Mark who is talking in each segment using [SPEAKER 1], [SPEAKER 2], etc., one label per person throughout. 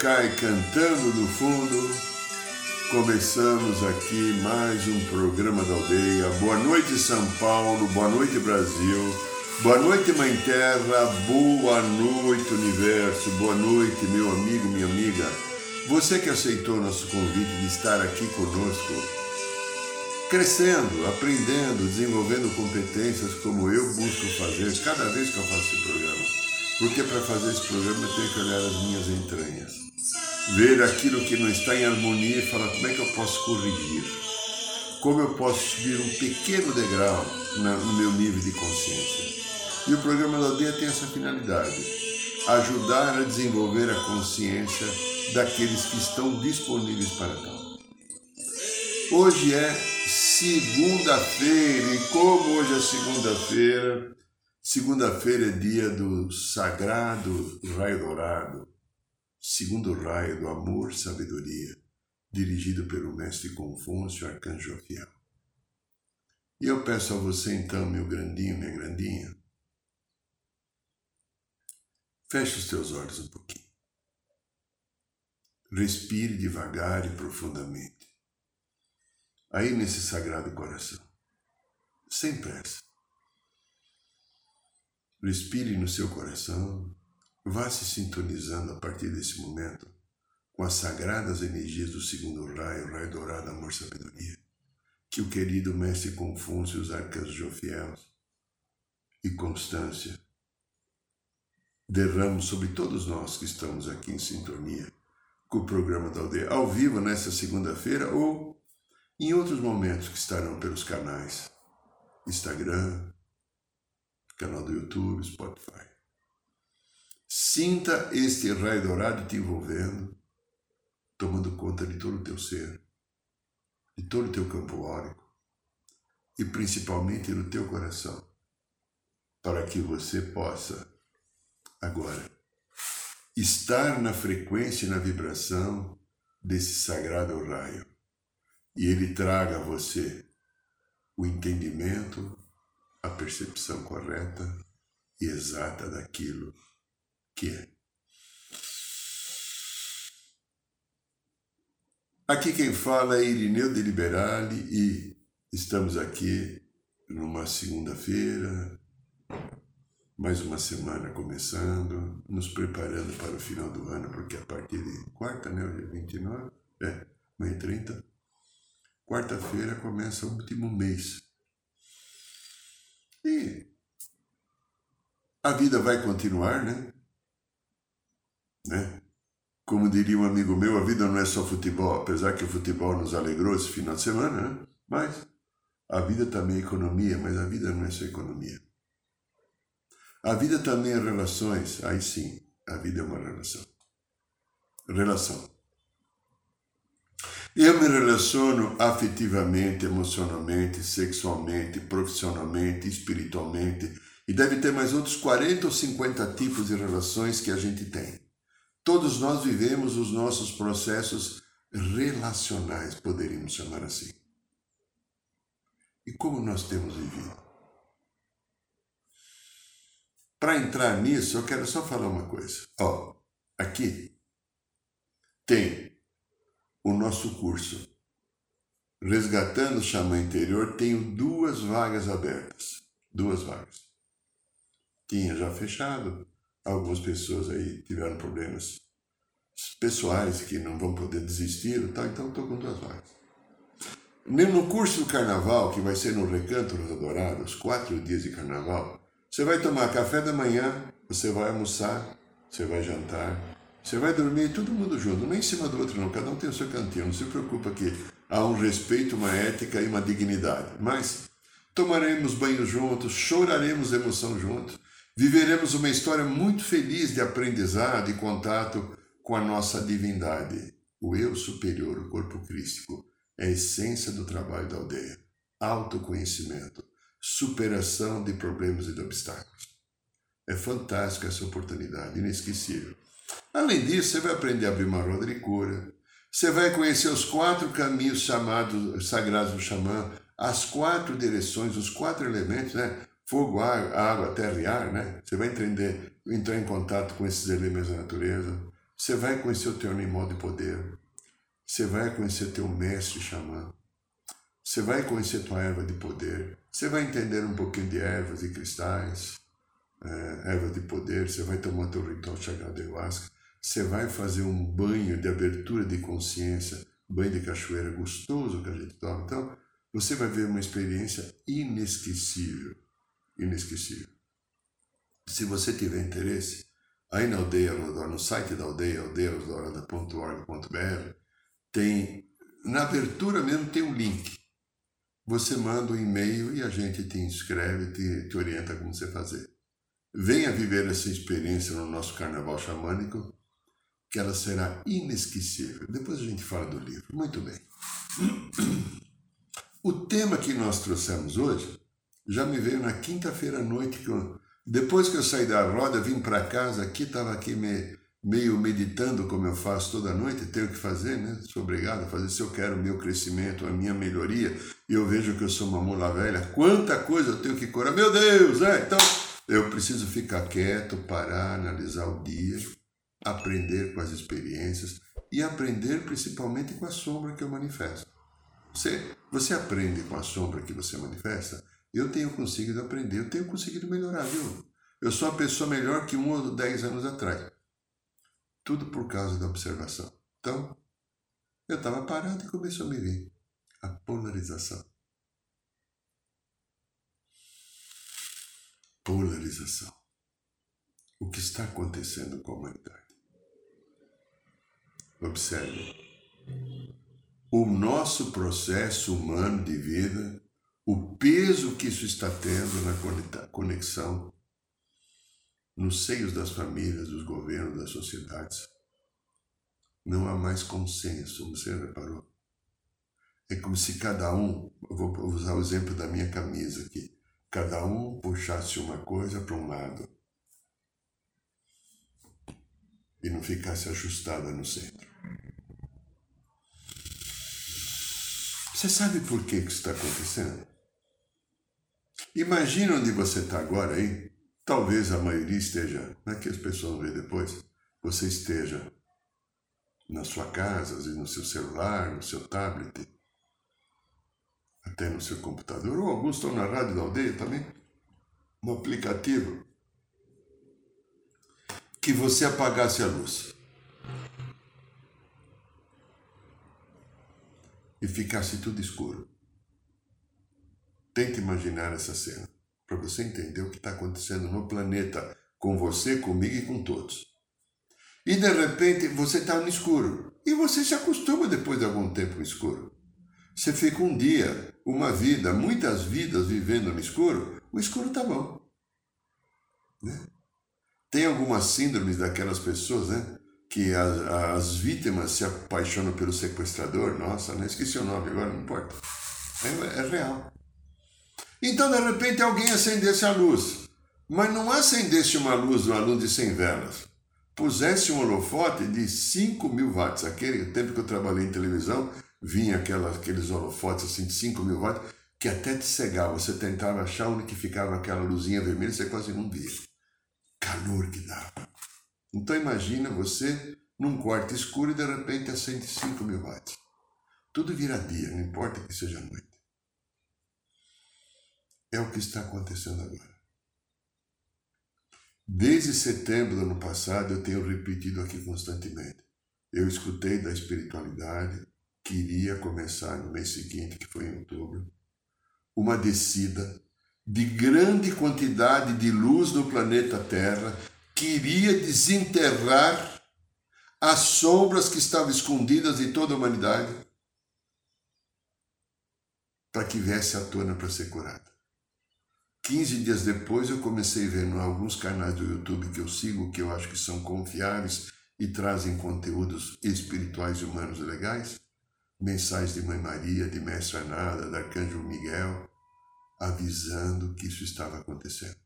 [SPEAKER 1] Akai cantando no fundo, começamos aqui mais um programa da aldeia. Boa noite, São Paulo, boa noite, Brasil, boa noite, Mãe Terra, boa noite, Universo, boa noite, meu amigo, minha amiga. Você que aceitou nosso convite de estar aqui conosco, crescendo, aprendendo, desenvolvendo competências como eu busco fazer cada vez que eu faço esse programa. Porque para fazer esse programa eu tenho que olhar as minhas entranhas, ver aquilo que não está em harmonia e falar como é que eu posso corrigir, como eu posso subir um pequeno degrau no meu nível de consciência. E o programa da aldeia tem essa finalidade: ajudar a desenvolver a consciência daqueles que estão disponíveis para tal. Hoje é segunda-feira, e como hoje é segunda-feira, Segunda-feira é dia do sagrado raio dourado, segundo raio do amor sabedoria, dirigido pelo mestre Confúcio, arcanjo fiel. E eu peço a você então, meu grandinho, minha grandinha, feche os teus olhos um pouquinho. Respire devagar e profundamente. Aí nesse sagrado coração, sem pressa. Respire no seu coração, vá se sintonizando a partir desse momento com as sagradas energias do segundo raio, raio dourado, amor, sabedoria, que o querido mestre Confúcio, os arcanjos Jofiel e Constância derramam sobre todos nós que estamos aqui em sintonia com o programa da aldeia, ao vivo nesta segunda-feira ou em outros momentos que estarão pelos canais Instagram, canal do YouTube, Spotify. Sinta este raio dourado te envolvendo, tomando conta de todo o teu ser, de todo o teu campo órico e principalmente no teu coração, para que você possa, agora, estar na frequência e na vibração desse sagrado raio. E ele traga a você o entendimento, a percepção correta e exata daquilo que é. Aqui quem fala é Irineu de Liberale e estamos aqui numa segunda-feira, mais uma semana começando, nos preparando para o final do ano, porque a partir de quarta, né, hoje é 29, é, amanhã é 30, quarta-feira começa o último mês e a vida vai continuar, né? Né? Como diria um amigo meu, a vida não é só futebol, apesar que o futebol nos alegrou esse final de semana, né? Mas a vida também é economia, mas a vida não é só economia. A vida também é relações, aí sim, a vida é uma relação. Relação. Eu me relaciono afetivamente, emocionalmente, sexualmente, profissionalmente, espiritualmente e deve ter mais outros 40 ou 50 tipos de relações que a gente tem. Todos nós vivemos os nossos processos relacionais, poderíamos chamar assim. E como nós temos vivido? Para entrar nisso, eu quero só falar uma coisa. Ó, aqui tem o nosso curso. Resgatando o Xamã Interior, tenho duas vagas abertas. Duas vagas. Tinha já fechado, algumas pessoas aí tiveram problemas pessoais que não vão poder desistir, tá? então estou com duas vagas. No curso do carnaval, que vai ser no Recanto Rosa Dourada, os quatro dias de carnaval, você vai tomar café da manhã, você vai almoçar, você vai jantar, você vai dormir todo mundo junto, nem em cima do outro não, cada um tem o seu cantinho, não se preocupa que há um respeito, uma ética e uma dignidade. Mas tomaremos banho juntos, choraremos emoção juntos Viveremos uma história muito feliz de aprendizado e contato com a nossa divindade. O eu superior, o corpo crístico, é a essência do trabalho da aldeia. Autoconhecimento, superação de problemas e de obstáculos. É fantástica essa oportunidade, inesquecível. Além disso, você vai aprender a abrir uma roda de cura. Você vai conhecer os quatro caminhos chamados sagrados do xamã, as quatro direções, os quatro elementos, né? Fogo, ar, água, terra e ar, né? Você vai entender, entrar em contato com esses elementos da natureza. Você vai conhecer o teu animal de poder. Você vai conhecer teu mestre xamã. Você vai conhecer tua erva de poder. Você vai entender um pouquinho de ervas e cristais é, erva de poder, você vai tomar teu ritual sagrado de ayahuasca, você vai fazer um banho de abertura de consciência, banho de cachoeira gostoso que a gente toma. Então, você vai ver uma experiência inesquecível. Inesquecível. Se você tiver interesse, aí na aldeia Rodora, no site da aldeia, aldeiarosdorada.org.br, tem, na abertura mesmo tem um link. Você manda um e-mail e a gente te inscreve, te, te orienta como você fazer. Venha viver essa experiência no nosso carnaval xamânico, que ela será inesquecível. Depois a gente fala do livro. Muito bem. O tema que nós trouxemos hoje já me veio na quinta-feira à noite, que eu, depois que eu saí da roda, vim para casa aqui, estava aqui me, meio meditando, como eu faço toda noite, tenho que fazer, né? Sou obrigado a fazer. Se eu quero o meu crescimento, a minha melhoria, e eu vejo que eu sou uma mula velha, quanta coisa eu tenho que curar. Meu Deus, é, então eu preciso ficar quieto, parar, analisar o dia, aprender com as experiências e aprender principalmente com a sombra que eu manifesto. Você, você aprende com a sombra que você manifesta? Eu tenho conseguido aprender, eu tenho conseguido melhorar, viu? Eu sou uma pessoa melhor que um ou dez anos atrás. Tudo por causa da observação. Então, eu estava parado e começou a me vir a polarização. polarização. O que está acontecendo com a humanidade? Observe. O nosso processo humano de vida, o peso que isso está tendo na conexão nos seios das famílias, dos governos, das sociedades. Não há mais consenso, você reparou? É como se cada um, vou usar o exemplo da minha camisa aqui, cada um puxasse uma coisa para um lado e não ficasse ajustada no centro. Você sabe por que isso está acontecendo? Imagina onde você está agora aí. Talvez a maioria esteja, não é que as pessoas vão ver depois, você esteja na sua casa, às vezes no seu celular, no seu tablet, até no seu computador, ou alguns estão na rádio da aldeia também, no aplicativo, que você apagasse a luz e ficasse tudo escuro. Tente imaginar essa cena, para você entender o que está acontecendo no planeta, com você, comigo e com todos. E de repente você está no escuro. E você se acostuma depois de algum tempo no escuro. Você fica um dia, uma vida, muitas vidas vivendo no escuro, o escuro está bom. Né? Tem algumas síndromes daquelas pessoas, né? Que as, as vítimas se apaixonam pelo sequestrador. Nossa, não esqueci o nome agora, não importa. É, é real. Então, de repente, alguém acendesse a luz. Mas não acendesse uma luz, uma luz de 100 velas. Pusesse um holofote de 5 mil watts. Aquele tempo que eu trabalhei em televisão, vinha aquela, aqueles holofotes assim de 5 mil watts, que até te cegava. Você tentava achar onde que ficava aquela luzinha vermelha, você quase não via. Calor que dava. Então imagina você num quarto escuro e de repente acende 5 mil watts. Tudo vira dia, não importa que seja noite. É o que está acontecendo agora. Desde setembro do ano passado, eu tenho repetido aqui constantemente. Eu escutei da espiritualidade, que iria começar no mês seguinte, que foi em outubro, uma descida de grande quantidade de luz no planeta Terra que iria desenterrar as sombras que estavam escondidas de toda a humanidade para que viesse à tona para ser curada. 15 dias depois eu comecei a ver em alguns canais do YouTube que eu sigo, que eu acho que são confiáveis e trazem conteúdos espirituais e humanos legais, mensagens de Mãe Maria, de Mestre Anada, de Arcanjo Miguel, avisando que isso estava acontecendo.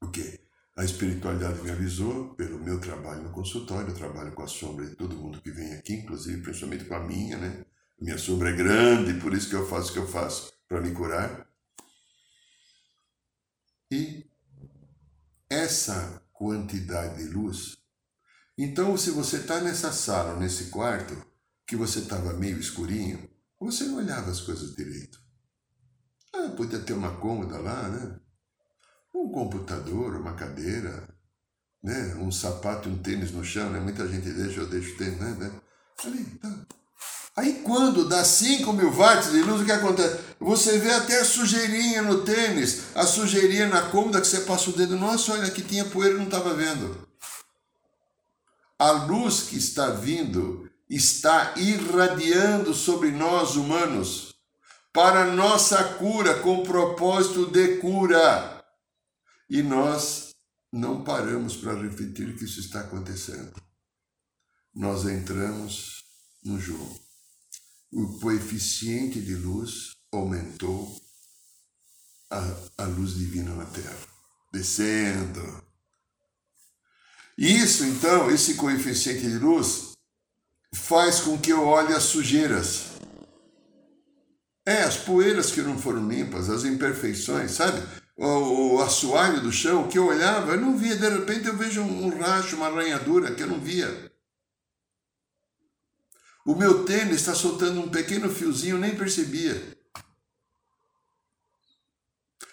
[SPEAKER 1] Porque a espiritualidade me avisou pelo meu trabalho no consultório, eu trabalho com a sombra de todo mundo que vem aqui, inclusive principalmente com a minha, né? Minha sombra é grande, por isso que eu faço o que eu faço, para me curar. E essa quantidade de luz. Então, se você está nessa sala, nesse quarto, que você estava meio escurinho, você não olhava as coisas direito. Ah, podia ter uma cômoda lá, né? Um computador, uma cadeira, né? Um sapato e um tênis no chão, né? Muita gente deixa, eu deixo o tênis, né? Ali, tá. Aí quando dá 5 mil watts de luz, o que acontece? Você vê até a sujeirinha no tênis, a sujeirinha na cômoda que você passa o dedo. Nossa, olha, aqui tinha poeira, não estava vendo. A luz que está vindo está irradiando sobre nós humanos para nossa cura, com propósito de cura. E nós não paramos para refletir que isso está acontecendo. Nós entramos no jogo o coeficiente de luz aumentou a, a luz divina na Terra, descendo. Isso, então, esse coeficiente de luz faz com que eu olhe as sujeiras. É, as poeiras que não foram limpas, as imperfeições, sabe? O, o assoalho do chão, que eu olhava, eu não via, de repente eu vejo um, um racho, uma arranhadura que eu não via. O meu tênis está soltando um pequeno fiozinho, nem percebia.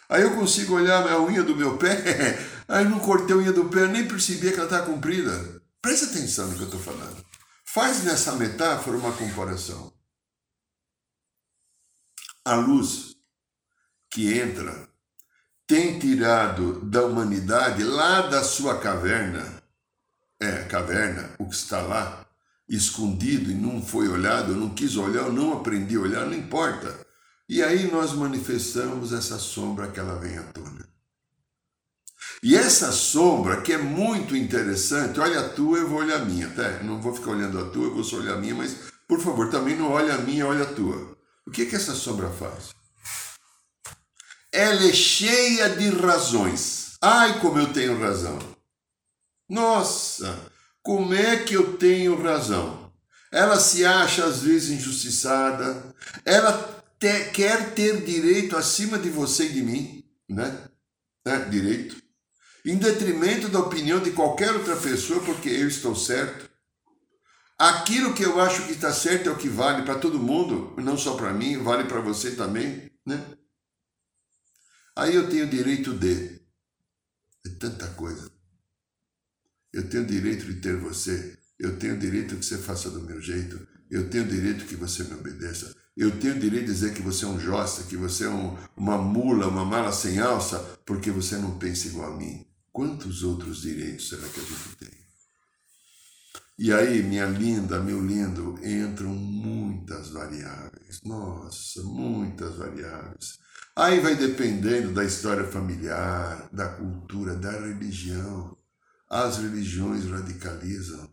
[SPEAKER 1] Aí eu consigo olhar a unha do meu pé, aí não cortei a unha do pé, nem percebia que ela está comprida. Presta atenção no que eu estou falando. Faz nessa metáfora uma comparação. A luz que entra tem tirado da humanidade lá da sua caverna, é, caverna, o que está lá, escondido e não foi olhado, não quis olhar, não aprendi a olhar, não importa. E aí nós manifestamos essa sombra que ela vem à tona. E essa sombra, que é muito interessante, olha a tua, eu vou olhar a minha, tá? Não vou ficar olhando a tua, eu vou só olhar a minha, mas por favor, também não olha a minha, olha a tua. O que, que essa sombra faz? Ela é cheia de razões. Ai, como eu tenho razão. Nossa, como é que eu tenho razão? Ela se acha às vezes injustiçada, ela te, quer ter direito acima de você e de mim, né? né? Direito. Em detrimento da opinião de qualquer outra pessoa, porque eu estou certo. Aquilo que eu acho que está certo é o que vale para todo mundo, não só para mim, vale para você também, né? Aí eu tenho direito de. É tanta coisa. Eu tenho direito de ter você. Eu tenho direito que você faça do meu jeito. Eu tenho direito que você me obedeça. Eu tenho direito de dizer que você é um josta, que você é um, uma mula, uma mala sem alça, porque você não pensa igual a mim. Quantos outros direitos será que a gente tem? E aí, minha linda, meu lindo, entram muitas variáveis. Nossa, muitas variáveis. Aí vai dependendo da história familiar, da cultura, da religião. As religiões radicalizam,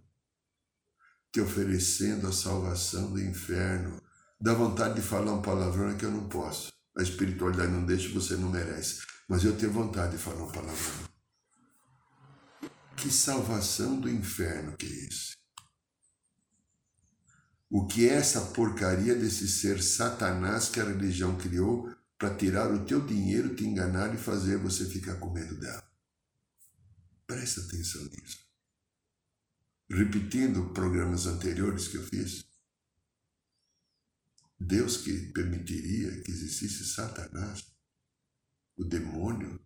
[SPEAKER 1] te oferecendo a salvação do inferno. Dá vontade de falar um palavrão que eu não posso. A espiritualidade não deixa, você não merece. Mas eu tenho vontade de falar um palavrão. Que salvação do inferno que é esse? O que é essa porcaria desse ser Satanás que a religião criou para tirar o teu dinheiro, te enganar e fazer você ficar com medo dela? Presta atenção nisso. Repetindo programas anteriores que eu fiz, Deus que permitiria que existisse Satanás, o demônio.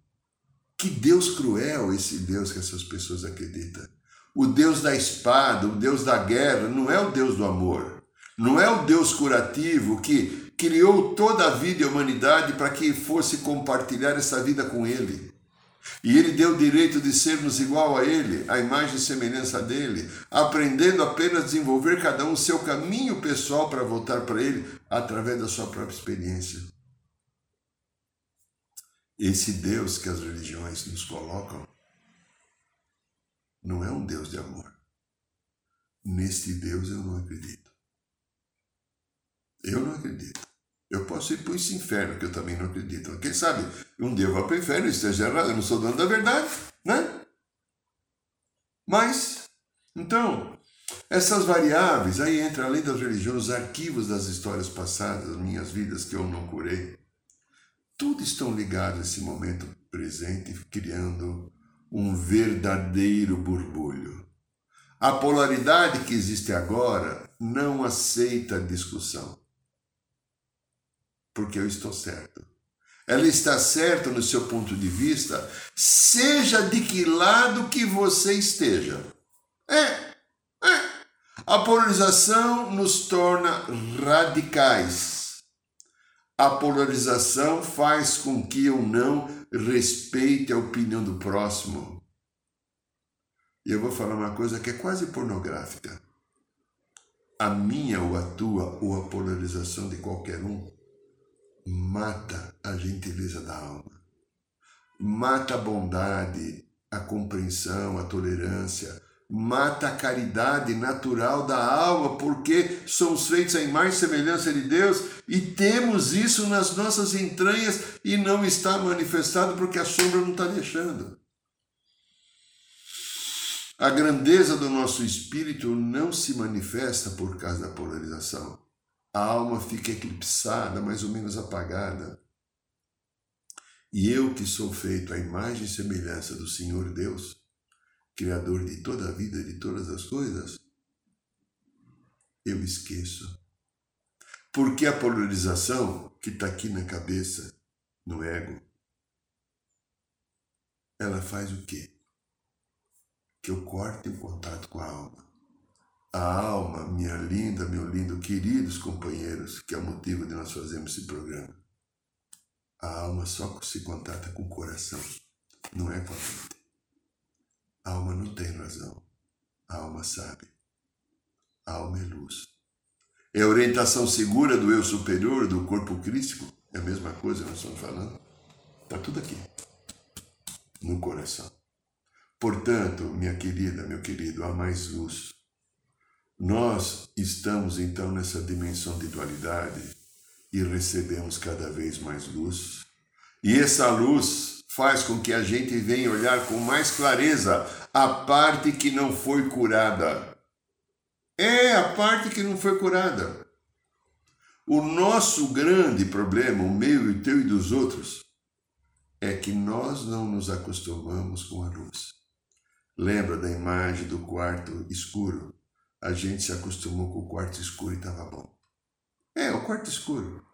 [SPEAKER 1] Que Deus cruel esse Deus que essas pessoas acreditam. O Deus da espada, o Deus da guerra, não é o Deus do amor. Não é o Deus curativo que criou toda a vida e a humanidade para que fosse compartilhar essa vida com Ele. E ele deu o direito de sermos igual a ele, a imagem e semelhança dele, aprendendo apenas a desenvolver cada um seu caminho pessoal para voltar para ele através da sua própria experiência. esse Deus que as religiões nos colocam não é um Deus de amor. Neste Deus eu não acredito. Eu não acredito. Eu posso ir para esse inferno, que eu também não acredito. Quem sabe um dia eu vou para o inferno e esteja errado, eu não sou dono da verdade, né? Mas, então, essas variáveis, aí entra além das religiões, os arquivos das histórias passadas, minhas vidas que eu não curei, tudo estão ligados nesse momento presente, criando um verdadeiro borbulho. A polaridade que existe agora não aceita discussão. Porque eu estou certo. Ela está certa no seu ponto de vista, seja de que lado que você esteja. É, é. A polarização nos torna radicais. A polarização faz com que eu não respeite a opinião do próximo. E eu vou falar uma coisa que é quase pornográfica. A minha ou a tua ou a polarização de qualquer um mata a gentileza da alma, mata a bondade, a compreensão, a tolerância, mata a caridade natural da alma, porque somos feitos à imagem e semelhança de Deus e temos isso nas nossas entranhas e não está manifestado porque a sombra não está deixando. A grandeza do nosso espírito não se manifesta por causa da polarização. A alma fica eclipsada, mais ou menos apagada. E eu que sou feito à imagem e semelhança do Senhor Deus, Criador de toda a vida, de todas as coisas, eu esqueço. Porque a polarização que está aqui na cabeça, no ego, ela faz o quê? Que eu corte o contato com a alma. A alma, minha linda, meu lindo, queridos companheiros, que é o motivo de nós fazermos esse programa. A alma só se contata com o coração, não é com a mente. A alma não tem razão. A alma sabe. A alma é luz. É a orientação segura do eu superior, do corpo crístico. É a mesma coisa que nós estamos falando. Está tudo aqui. No coração. Portanto, minha querida, meu querido, há mais luz. Nós estamos então nessa dimensão de dualidade e recebemos cada vez mais luz. E essa luz faz com que a gente venha olhar com mais clareza a parte que não foi curada. É a parte que não foi curada. O nosso grande problema, o meu e o teu e dos outros, é que nós não nos acostumamos com a luz. Lembra da imagem do quarto escuro? A gente se acostumou com o quarto escuro e estava bom. É, o quarto escuro.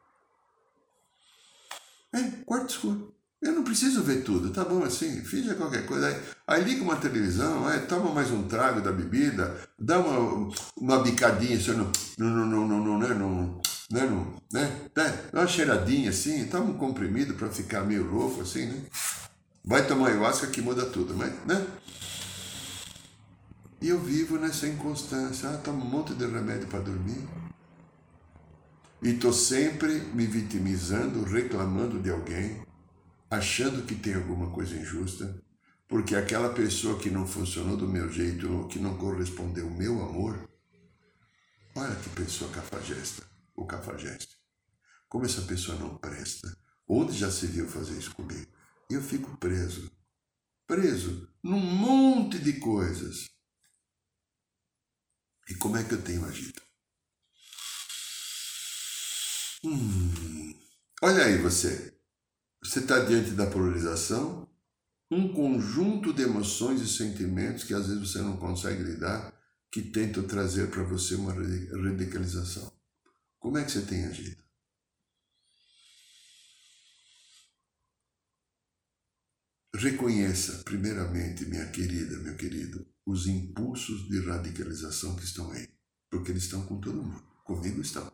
[SPEAKER 1] É, quarto escuro. Eu não preciso ver tudo, tá bom assim, finge qualquer coisa. Aí, aí liga uma televisão, aí, toma mais um trago da bebida, dá uma, uma bicadinha assim, no, no, no, no, no, né, no, né, no, né, né, dá uma cheiradinha assim, toma um comprimido para ficar meio louco assim, né? Vai tomar ayahuasca que muda tudo, mas, né? E eu vivo nessa inconstância, ah, tomo um monte de remédio para dormir. E estou sempre me vitimizando, reclamando de alguém achando que tem alguma coisa injusta, porque aquela pessoa que não funcionou do meu jeito, que não correspondeu ao meu amor, olha que pessoa cafajesta, ou cafajeste. Como essa pessoa não presta. Onde já se viu fazer isso comigo? Eu fico preso. Preso num monte de coisas. E como é que eu tenho agido? Hum, olha aí você. Você está diante da polarização, um conjunto de emoções e sentimentos que às vezes você não consegue lidar, que tentam trazer para você uma radicalização. Como é que você tem agido? Reconheça, primeiramente, minha querida, meu querido, os impulsos de radicalização que estão aí, porque eles estão com todo mundo. Comigo estão.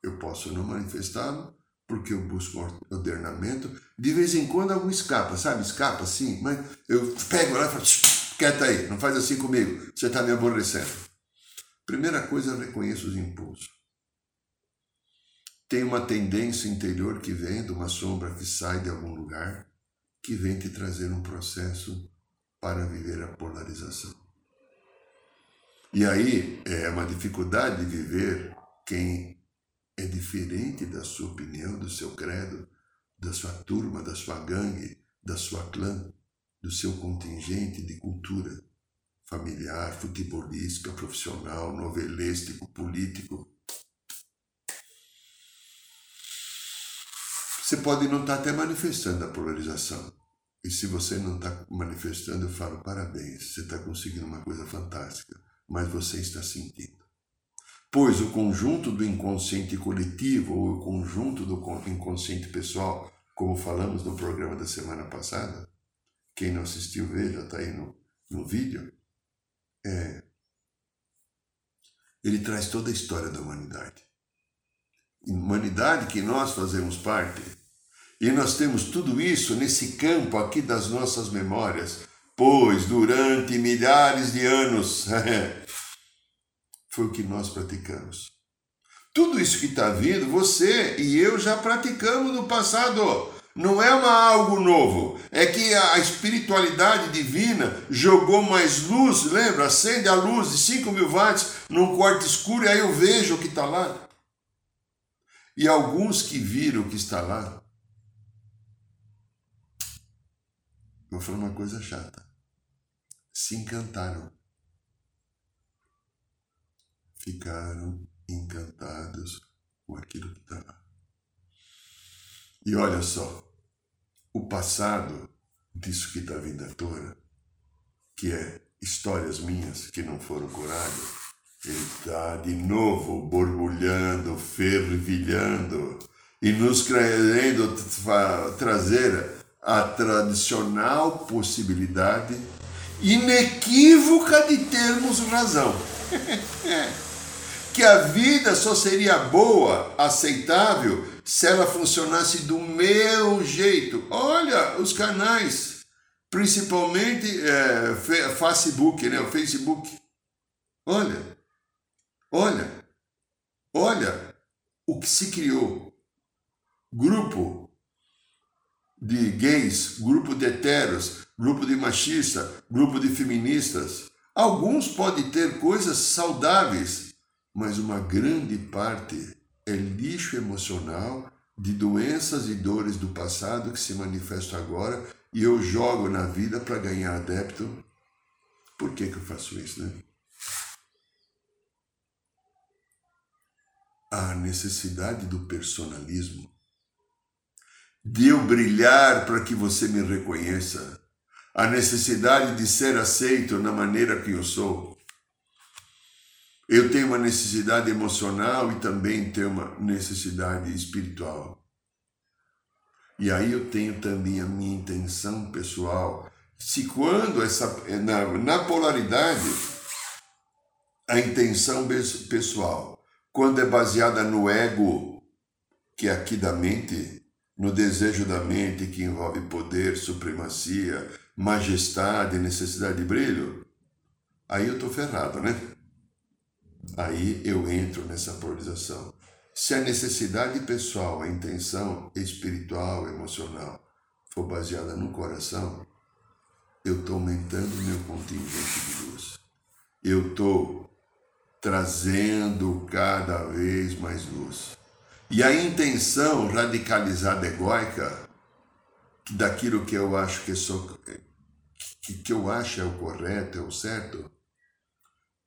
[SPEAKER 1] Eu posso não manifestá-lo, porque eu busco ordenamento. De vez em quando algo escapa, sabe? Escapa assim, mas eu pego lá e falo, quieta aí, não faz assim comigo, você está me aborrecendo. Primeira coisa, eu reconheço os impulsos. tem uma tendência interior que vem de uma sombra que sai de algum lugar, que vem te trazer um processo para viver a polarização. E aí é uma dificuldade de viver quem é diferente da sua opinião, do seu credo, da sua turma, da sua gangue, da sua clã, do seu contingente de cultura familiar, futebolística, profissional, novelístico, político. Você pode não estar até manifestando a polarização. E se você não está manifestando, eu falo parabéns, você está conseguindo uma coisa fantástica, mas você está sentindo. Pois o conjunto do inconsciente coletivo ou o conjunto do inconsciente pessoal, como falamos no programa da semana passada, quem não assistiu, veja, está aí no, no vídeo, é, ele traz toda a história da humanidade. Humanidade que nós fazemos parte. E nós temos tudo isso nesse campo aqui das nossas memórias, pois durante milhares de anos foi o que nós praticamos. Tudo isso que está vindo, você e eu já praticamos no passado não é uma algo novo, é que a espiritualidade divina jogou mais luz, lembra? Acende a luz de 5 mil watts num quarto escuro e aí eu vejo o que está lá. E alguns que viram o que está lá, falar uma coisa chata, se encantaram. Ficaram encantados com aquilo que está lá. E olha só, o passado disso que está vindo à tona, que é histórias minhas que não foram curadas, ele está de novo borbulhando, fervilhando e nos querendo trazer a tradicional possibilidade inequívoca de termos razão. que a vida só seria boa, aceitável, se ela funcionasse do meu jeito. Olha os canais, principalmente é, Facebook, né? O Facebook. Olha, olha, olha o que se criou. Grupo de gays, grupo de heteros, grupo de machistas, grupo de feministas. Alguns podem ter coisas saudáveis, mas uma grande parte é lixo emocional de doenças e dores do passado que se manifestam agora e eu jogo na vida para ganhar adepto. Por que, que eu faço isso, né? A necessidade do personalismo, de eu brilhar para que você me reconheça, a necessidade de ser aceito na maneira que eu sou, eu tenho uma necessidade emocional e também tenho uma necessidade espiritual. E aí eu tenho também a minha intenção pessoal. Se quando essa na, na polaridade a intenção pessoal, quando é baseada no ego, que é aqui da mente, no desejo da mente que envolve poder, supremacia, majestade, necessidade de brilho, aí eu estou ferrado, né? Aí eu entro nessa polarização. Se a necessidade pessoal, a intenção espiritual, emocional for baseada no coração, eu estou aumentando meu contingente de luz. Eu estou trazendo cada vez mais luz. E a intenção radicalizada egóica, daquilo que eu acho que, sou, que, que eu acho é o correto, é o certo,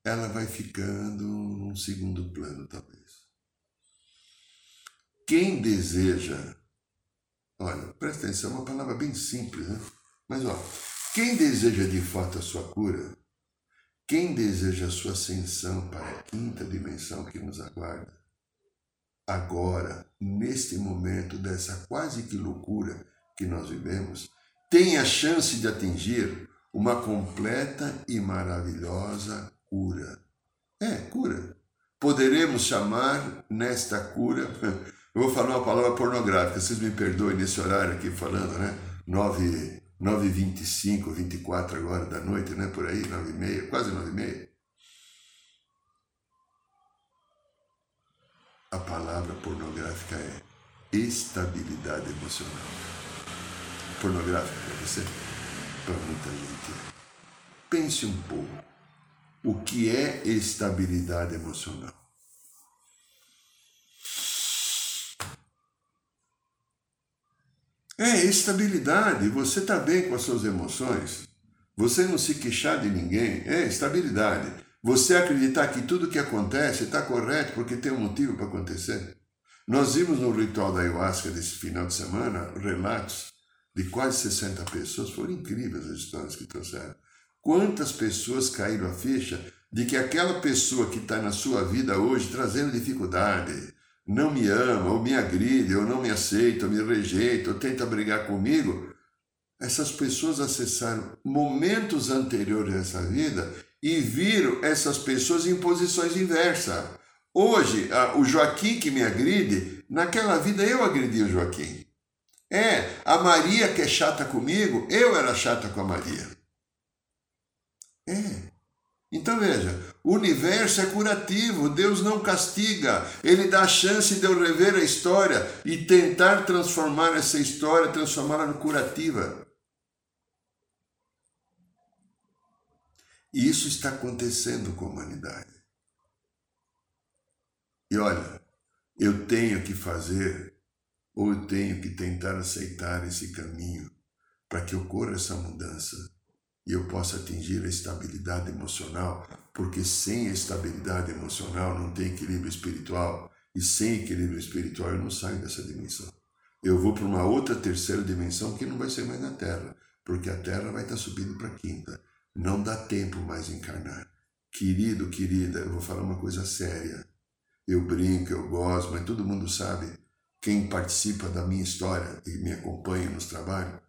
[SPEAKER 1] ela vai ficando num segundo plano, talvez. Quem deseja, olha, presta atenção, é uma palavra bem simples, né? Mas, ó, quem deseja de fato a sua cura, quem deseja a sua ascensão para a quinta dimensão que nos aguarda, agora, neste momento dessa quase que loucura que nós vivemos, tem a chance de atingir uma completa e maravilhosa cura. É, cura. Poderemos chamar nesta cura. Eu vou falar uma palavra pornográfica, vocês me perdoem nesse horário aqui falando, né? 9, 9 25, 24 agora da noite, né? Por aí, 9 e meia, quase 9 e meia. A palavra pornográfica é estabilidade emocional. Pornográfica para você? Para muita gente. Pense um pouco. O que é estabilidade emocional? É estabilidade. Você está bem com as suas emoções. Você não se queixar de ninguém. É estabilidade. Você acreditar que tudo que acontece está correto porque tem um motivo para acontecer. Nós vimos no ritual da ayahuasca desse final de semana relatos de quase 60 pessoas. Foram incríveis as histórias que trouxeram. Quantas pessoas caíram a ficha de que aquela pessoa que está na sua vida hoje trazendo dificuldade, não me ama, ou me agride, ou não me aceita, ou me rejeita, ou tenta brigar comigo, essas pessoas acessaram momentos anteriores dessa vida e viram essas pessoas em posições inversas. Hoje, o Joaquim que me agride, naquela vida eu agredi o Joaquim. É, a Maria que é chata comigo, eu era chata com a Maria. É. Então veja, o universo é curativo, Deus não castiga, Ele dá a chance de eu rever a história e tentar transformar essa história, transformá-la no curativa. E isso está acontecendo com a humanidade. E olha, eu tenho que fazer, ou eu tenho que tentar aceitar esse caminho para que ocorra essa mudança e eu possa atingir a estabilidade emocional, porque sem a estabilidade emocional não tem equilíbrio espiritual, e sem equilíbrio espiritual eu não saio dessa dimensão. Eu vou para uma outra terceira dimensão que não vai ser mais na Terra, porque a Terra vai estar subindo para a quinta. Não dá tempo mais encarnar. Querido, querida, eu vou falar uma coisa séria. Eu brinco, eu gosto, mas todo mundo sabe, quem participa da minha história e me acompanha nos trabalhos,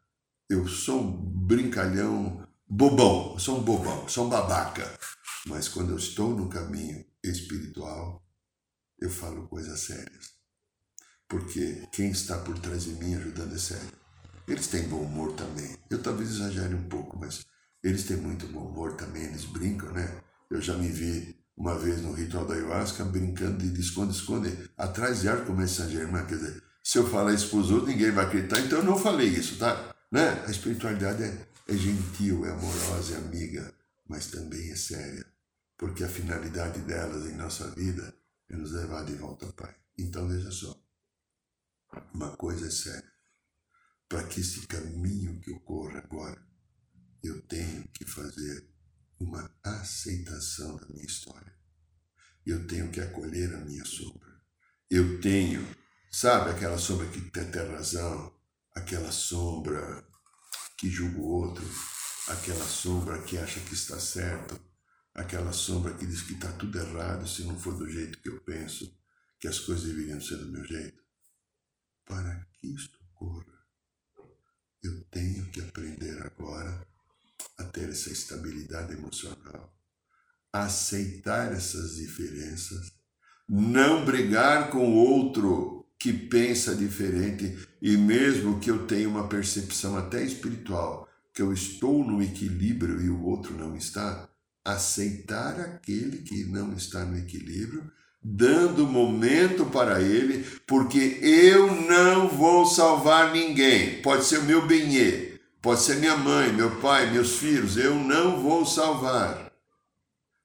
[SPEAKER 1] eu sou um brincalhão bobão, sou um bobão, sou um babaca. Mas quando eu estou no caminho espiritual, eu falo coisas sérias. Porque quem está por trás de mim ajudando é sério. Eles têm bom humor também. Eu talvez exagere um pouco, mas eles têm muito bom humor também, eles brincam, né? Eu já me vi uma vez no ritual da ayahuasca brincando de esconde-esconde atrás de arco Saint-Germain. Quer dizer, se eu falar isso para os outros, ninguém vai acreditar, então eu não falei isso, tá? Né? A espiritualidade é é gentil, é amorosa, é amiga, mas também é séria, porque a finalidade delas em nossa vida é nos levar de volta ao Pai. Então veja só, uma coisa é séria. Para que esse caminho que ocorra agora, eu tenho que fazer uma aceitação da minha história. Eu tenho que acolher a minha sombra. Eu tenho, sabe aquela sombra que tem razão, aquela sombra que julga o outro, aquela sombra que acha que está certo, aquela sombra que diz que está tudo errado se não for do jeito que eu penso, que as coisas deveriam ser do meu jeito. Para que isto ocorra, eu tenho que aprender agora a ter essa estabilidade emocional, aceitar essas diferenças, não brigar com outro que pensa diferente e mesmo que eu tenha uma percepção até espiritual, que eu estou no equilíbrio e o outro não está, aceitar aquele que não está no equilíbrio, dando momento para ele, porque eu não vou salvar ninguém. Pode ser o meu benê, pode ser minha mãe, meu pai, meus filhos, eu não vou salvar.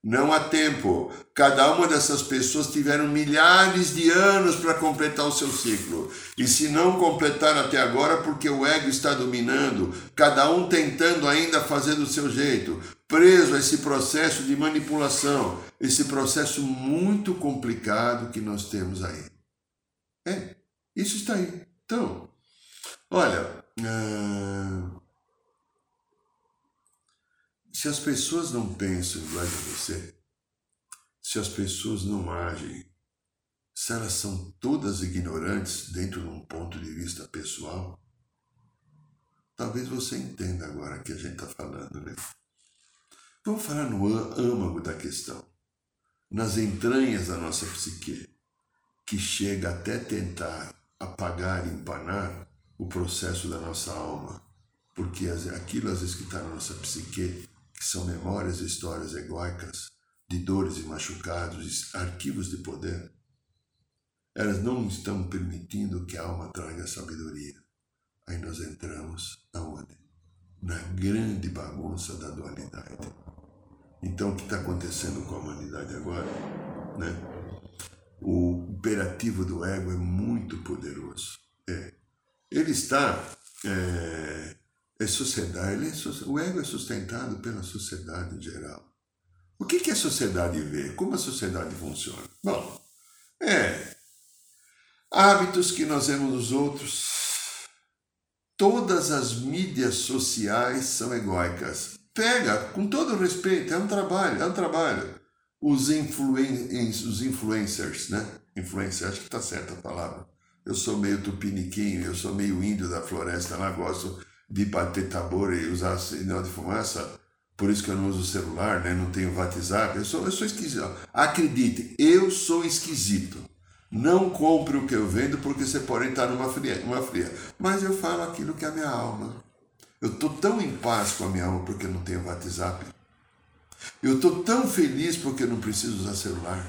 [SPEAKER 1] Não há tempo. Cada uma dessas pessoas tiveram milhares de anos para completar o seu ciclo. E se não completar até agora, porque o ego está dominando, cada um tentando ainda fazer do seu jeito, preso a esse processo de manipulação, esse processo muito complicado que nós temos aí. É, isso está aí. Então, olha. Uh se as pessoas não pensam igual a você, se as pessoas não agem, se elas são todas ignorantes dentro de um ponto de vista pessoal, talvez você entenda agora o que a gente está falando, né? Vamos falar no âmago da questão, nas entranhas da nossa psique, que chega até tentar apagar e empanar o processo da nossa alma, porque aquilo às vezes que está na nossa psique que são memórias e histórias egóicas de dores e machucados, arquivos de poder, elas não estão permitindo que a alma traga sabedoria. Aí nós entramos aonde? Na grande bagunça da dualidade. Então, o que está acontecendo com a humanidade agora? Né? O imperativo do ego é muito poderoso. É. Ele está. É, é sociedade, é, o ego é sustentado pela sociedade em geral. O que, que a sociedade vê? Como a sociedade funciona? Bom, é hábitos que nós vemos nos outros. Todas as mídias sociais são egóicas. Pega, com todo respeito, é um trabalho, é um trabalho. Os, influen os influencers, né? Influencer, acho que está certa a palavra. Eu sou meio tupiniquinho, eu sou meio índio da floresta lá, gosto de bater tambor e usar sinal de fumaça. Por isso que eu não uso celular, né? não tenho WhatsApp. Eu sou, eu sou esquisito. Acredite, eu sou esquisito. Não compre o que eu vendo porque você pode estar numa fria, numa fria. Mas eu falo aquilo que é a minha alma. Eu estou tão em paz com a minha alma porque não tenho WhatsApp. Eu estou tão feliz porque não preciso usar celular.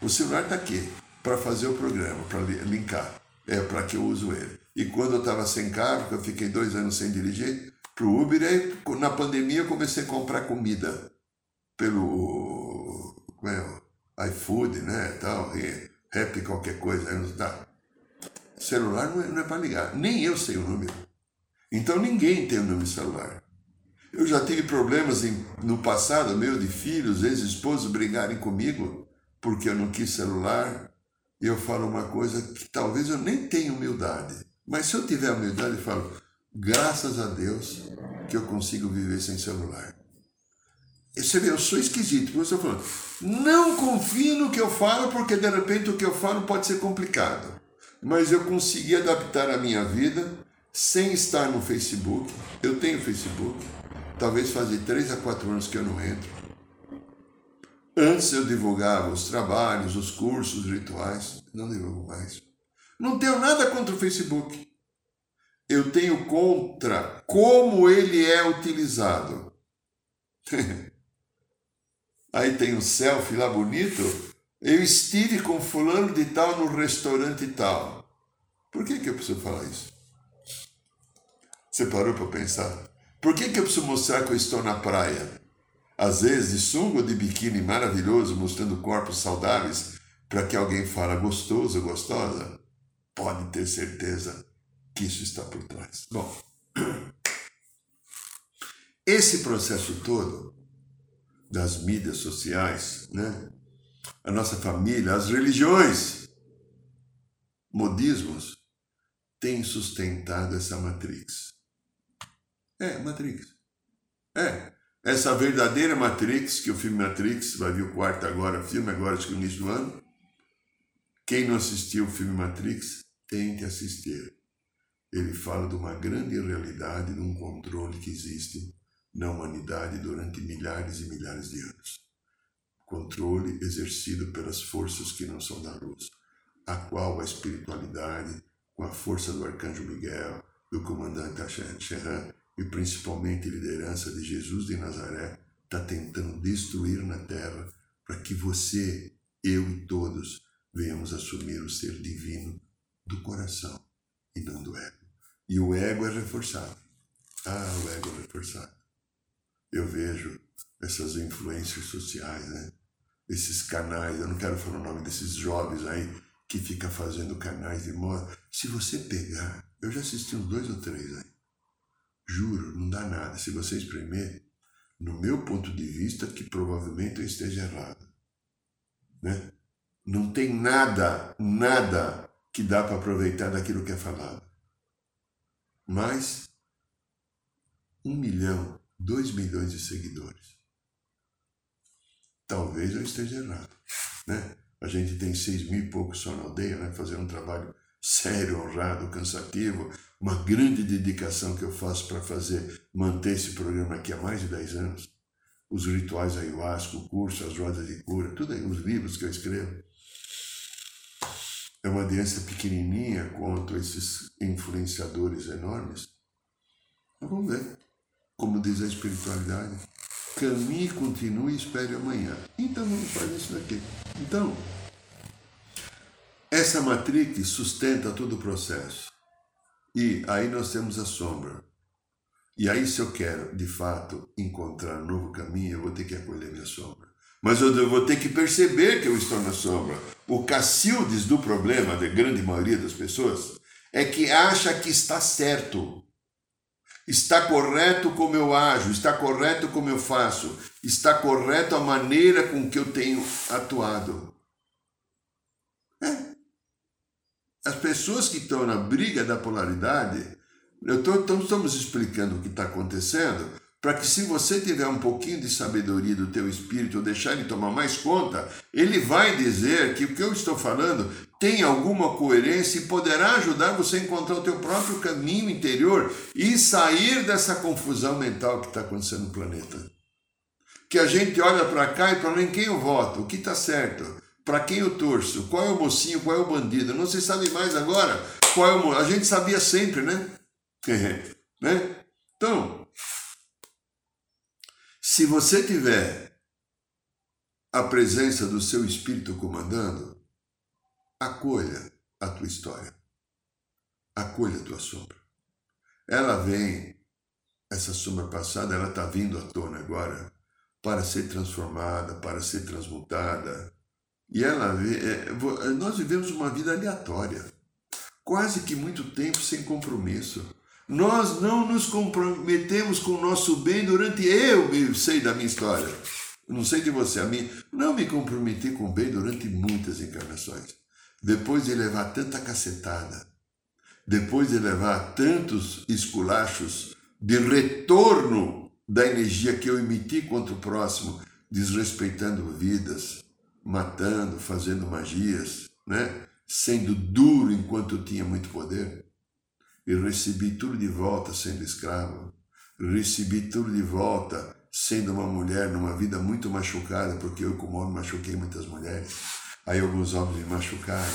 [SPEAKER 1] O celular está aqui para fazer o programa, para linkar. É para que eu uso ele. E quando eu estava sem carro, que eu fiquei dois anos sem dirigir, para o Uber, aí na pandemia eu comecei a comprar comida pelo como é, iFood, né, tal, e rap qualquer coisa. Celular não é, é para ligar, nem eu sei o número. Então ninguém tem o número de celular. Eu já tive problemas em, no passado, meu, de filhos, ex-esposos brigarem comigo porque eu não quis celular. E eu falo uma coisa que talvez eu nem tenha humildade. Mas se eu tiver humildade, eu falo, graças a Deus que eu consigo viver sem celular. E você vê, eu sou esquisito, porque eu não confie no que eu falo, porque de repente o que eu falo pode ser complicado. Mas eu consegui adaptar a minha vida sem estar no Facebook. Eu tenho Facebook, talvez fazia três a quatro anos que eu não entro. Antes eu divulgava os trabalhos, os cursos, os rituais, não divulgo mais. Não tenho nada contra o Facebook. Eu tenho contra como ele é utilizado. Aí tem um selfie lá bonito. Eu estive com fulano de tal no restaurante tal. Por que, que eu preciso falar isso? Você parou para pensar? Por que, que eu preciso mostrar que eu estou na praia? Às vezes de sunga de biquíni maravilhoso, mostrando corpos saudáveis, para que alguém fale gostoso, gostosa? Pode ter certeza que isso está por trás. Bom, esse processo todo das mídias sociais, né? a nossa família, as religiões, modismos, têm sustentado essa matrix. É, Matrix. É, essa verdadeira Matrix, que o filme Matrix, vai vir o quarto agora, filme agora, acho que no início do ano. Quem não assistiu o filme Matrix, tem que assistir. Ele fala de uma grande realidade, de um controle que existe na humanidade durante milhares e milhares de anos. Controle exercido pelas forças que não são da luz, a qual a espiritualidade, com a força do arcanjo Miguel, do comandante Sheran e principalmente a liderança de Jesus de Nazaré, está tentando destruir na terra para que você, eu e todos venhamos assumir o ser divino do coração e não do ego. E o ego é reforçado. Ah, o ego é reforçado. Eu vejo essas influências sociais, né? Esses canais, eu não quero falar o nome desses jovens aí que fica fazendo canais de moda. Se você pegar, eu já assisti uns dois ou três aí. Juro, não dá nada. Se você espremer, no meu ponto de vista, que provavelmente eu esteja errado. Né? Não tem nada, nada que dá para aproveitar daquilo que é falado. Mas um milhão, dois milhões de seguidores. Talvez eu esteja errado. Né? A gente tem seis mil e poucos só na aldeia, né? fazendo um trabalho sério, honrado, cansativo, uma grande dedicação que eu faço para fazer, manter esse programa aqui há mais de 10 anos. Os rituais ayahuasca, o curso, as rodas de cura, tudo aí, os livros que eu escrevo. É uma audiência pequenininha contra esses influenciadores enormes. Mas vamos ver. Como diz a espiritualidade, caminhe, continue e espere amanhã. Então vamos fazer isso daqui. Então, Essa matrix sustenta todo o processo. E aí nós temos a sombra. E aí, se eu quero, de fato, encontrar um novo caminho, eu vou ter que acolher minha sombra. Mas eu vou ter que perceber que eu estou na sombra. O Cacildes do problema da grande maioria das pessoas é que acha que está certo. Está correto como eu ajo, está correto como eu faço, está correto a maneira com que eu tenho atuado. É. As pessoas que estão na briga da polaridade, eu tô, estamos explicando o que está acontecendo, para que se você tiver um pouquinho de sabedoria do teu espírito, deixar ele tomar mais conta, ele vai dizer que o que eu estou falando tem alguma coerência e poderá ajudar você a encontrar o teu próprio caminho interior e sair dessa confusão mental que está acontecendo no planeta. Que a gente olha para cá e fala em quem eu voto, o que está certo, para quem eu torço, qual é o mocinho, qual é o bandido. Não se sabe mais agora qual é o. A gente sabia sempre, né? né? Então, se você tiver a presença do seu espírito comandando, acolha a tua história. Acolha a tua sombra. Ela vem, essa sombra passada, ela está vindo à tona agora para ser transformada, para ser transmutada. E ela, é, nós vivemos uma vida aleatória, quase que muito tempo sem compromisso. Nós não nos comprometemos com o nosso bem durante eu sei da minha história. Não sei de você, a mim. Não me comprometi com o bem durante muitas encarnações. Depois de levar tanta cacetada, depois de levar tantos esculachos de retorno da energia que eu emiti contra o próximo, desrespeitando vidas, matando, fazendo magias, né? sendo duro enquanto tinha muito poder. E recebi tudo de volta sendo escravo. Recebi tudo de volta sendo uma mulher numa vida muito machucada, porque eu, como homem, machuquei muitas mulheres. Aí alguns homens me machucaram.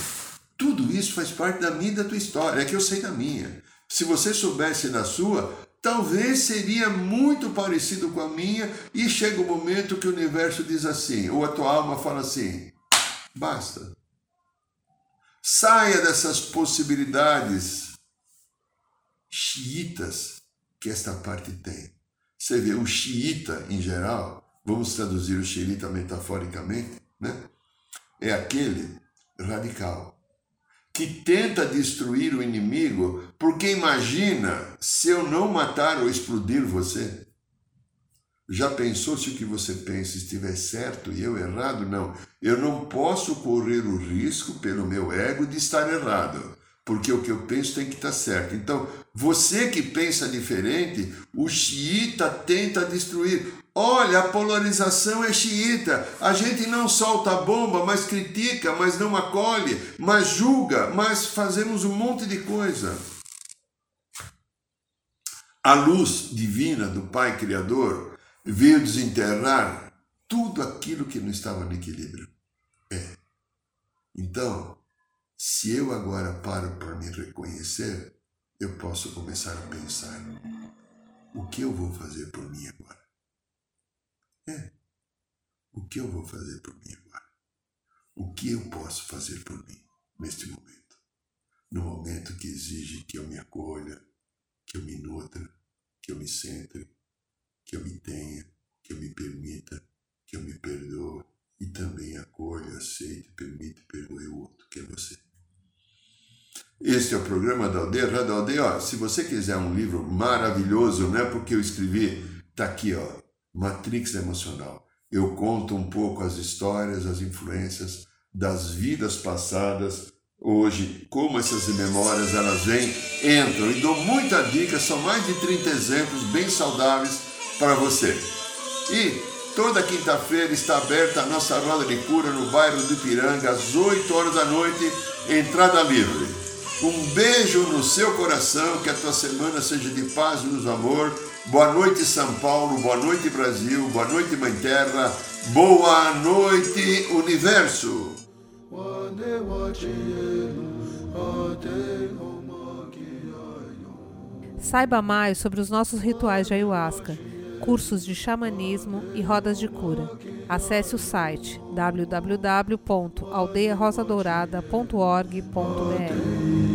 [SPEAKER 1] Tudo isso faz parte da minha e da tua história. É que eu sei da minha. Se você soubesse da sua, talvez seria muito parecido com a minha, e chega o um momento que o universo diz assim, ou a tua alma fala assim: basta. Saia dessas possibilidades xiitas que esta parte tem. Você vê, o xiita em geral, vamos traduzir o xiita metaforicamente, né? É aquele radical que tenta destruir o inimigo porque imagina se eu não matar ou explodir você. Já pensou se o que você pensa estiver certo e eu errado? Não. Eu não posso correr o risco, pelo meu ego, de estar errado porque o que eu penso tem que estar certo. Então, você que pensa diferente, o xiita tenta destruir. Olha, a polarização é xiita. A gente não solta a bomba, mas critica, mas não acolhe, mas julga, mas fazemos um monte de coisa. A luz divina do Pai Criador veio desenterrar tudo aquilo que não estava no equilíbrio. É. Então, se eu agora paro para me reconhecer, eu posso começar a pensar: o que eu vou fazer por mim agora? É, o que eu vou fazer por mim agora? O que eu posso fazer por mim neste momento? No momento que exige que eu me acolha, que eu me nutra, que eu me centre, que eu me tenha, que eu me permita, que eu me perdoe e também acolha, aceite, permite e perdoe o outro, que é você. Este é o programa da Aldeia, Rádio Aldeia. Ó, se você quiser um livro maravilhoso, não é porque eu escrevi, tá aqui, ó, Matrix Emocional. Eu conto um pouco as histórias, as influências das vidas passadas, hoje, como essas memórias elas vêm, entram e dou muita dica, são mais de 30 exemplos bem saudáveis para você. E toda quinta-feira está aberta a nossa roda de cura no bairro do Ipiranga, às 8 horas da noite, entrada livre. Um beijo no seu coração, que a tua semana seja de paz e luz amor. Boa noite, São Paulo. Boa noite, Brasil. Boa noite, Mãe Terra. Boa noite, Universo.
[SPEAKER 2] Saiba mais sobre os nossos rituais de ayahuasca, cursos de xamanismo e rodas de cura Acesse o site www.aldeiarosadourada.org.br.